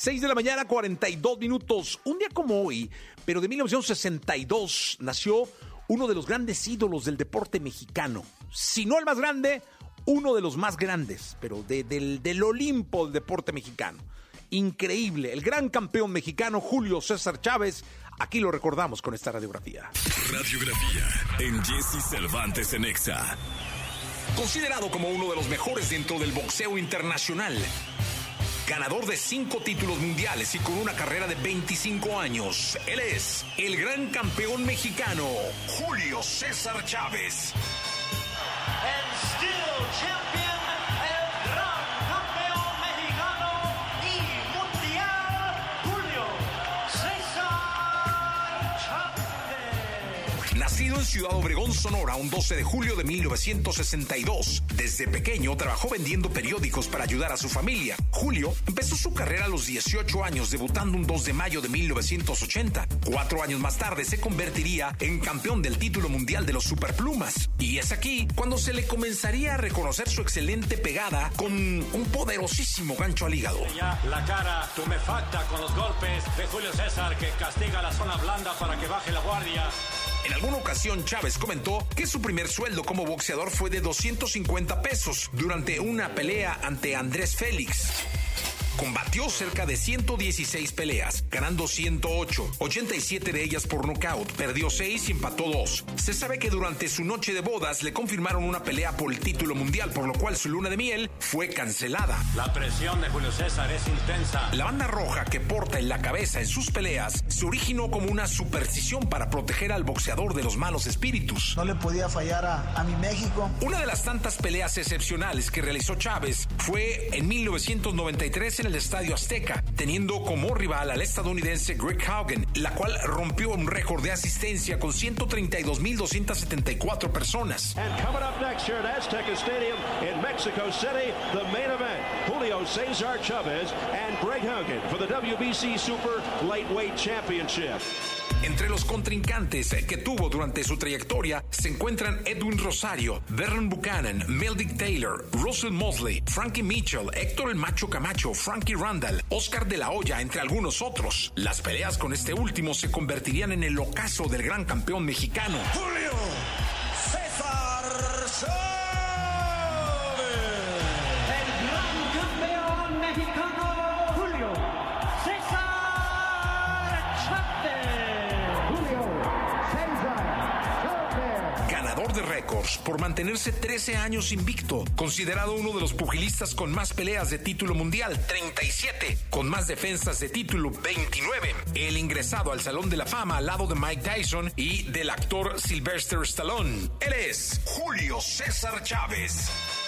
6 de la mañana, 42 minutos. Un día como hoy, pero de 1962, nació uno de los grandes ídolos del deporte mexicano. Si no el más grande, uno de los más grandes, pero del, del Olimpo del deporte mexicano. Increíble, el gran campeón mexicano Julio César Chávez. Aquí lo recordamos con esta radiografía. Radiografía en Jesse Cervantes en Exa. Considerado como uno de los mejores dentro del boxeo internacional ganador de cinco títulos mundiales y con una carrera de 25 años. Él es el gran campeón mexicano, Julio César Chávez. En Ciudad Obregón, Sonora, un 12 de julio de 1962. Desde pequeño trabajó vendiendo periódicos para ayudar a su familia. Julio empezó su carrera a los 18 años, debutando un 2 de mayo de 1980. Cuatro años más tarde se convertiría en campeón del título mundial de los Superplumas. Y es aquí cuando se le comenzaría a reconocer su excelente pegada con un poderosísimo gancho al hígado. la cara tumefacta con los golpes de Julio César que castiga la zona blanda para que baje la guardia. En alguna ocasión Chávez comentó que su primer sueldo como boxeador fue de 250 pesos durante una pelea ante Andrés Félix. Combatió cerca de 116 peleas, ganando 108, 87 de ellas por nocaut, perdió 6 y empató 2. Se sabe que durante su noche de bodas le confirmaron una pelea por el título mundial, por lo cual su luna de miel fue cancelada. La presión de Julio César es intensa. La banda roja que porta en la cabeza en sus peleas se originó como una superstición para proteger al boxeador de los malos espíritus. No le podía fallar a, a mi México. Una de las tantas peleas excepcionales que realizó Chávez fue en 1993 en el Estadio Azteca, teniendo como rival al estadounidense Greg Haugen, la cual rompió un récord de asistencia con 132.274 personas. And coming up next here at Azteca Stadium in Mexico City, the main event, Julio Cesar Chavez and Greg Haugen for the WBC Super Lightweight Championship. Entre los contrincantes que tuvo durante su trayectoria se encuentran Edwin Rosario, Vernon Buchanan, Meldick Taylor, Russell Mosley, Frankie Mitchell, Héctor el Macho Camacho, Frankie Randall, Oscar de la Hoya, entre algunos otros. Las peleas con este último se convertirían en el ocaso del gran campeón mexicano. Por mantenerse 13 años invicto, considerado uno de los pugilistas con más peleas de título mundial, 37, con más defensas de título, 29. El ingresado al Salón de la Fama al lado de Mike Tyson y del actor Sylvester Stallone. Él es Julio César Chávez.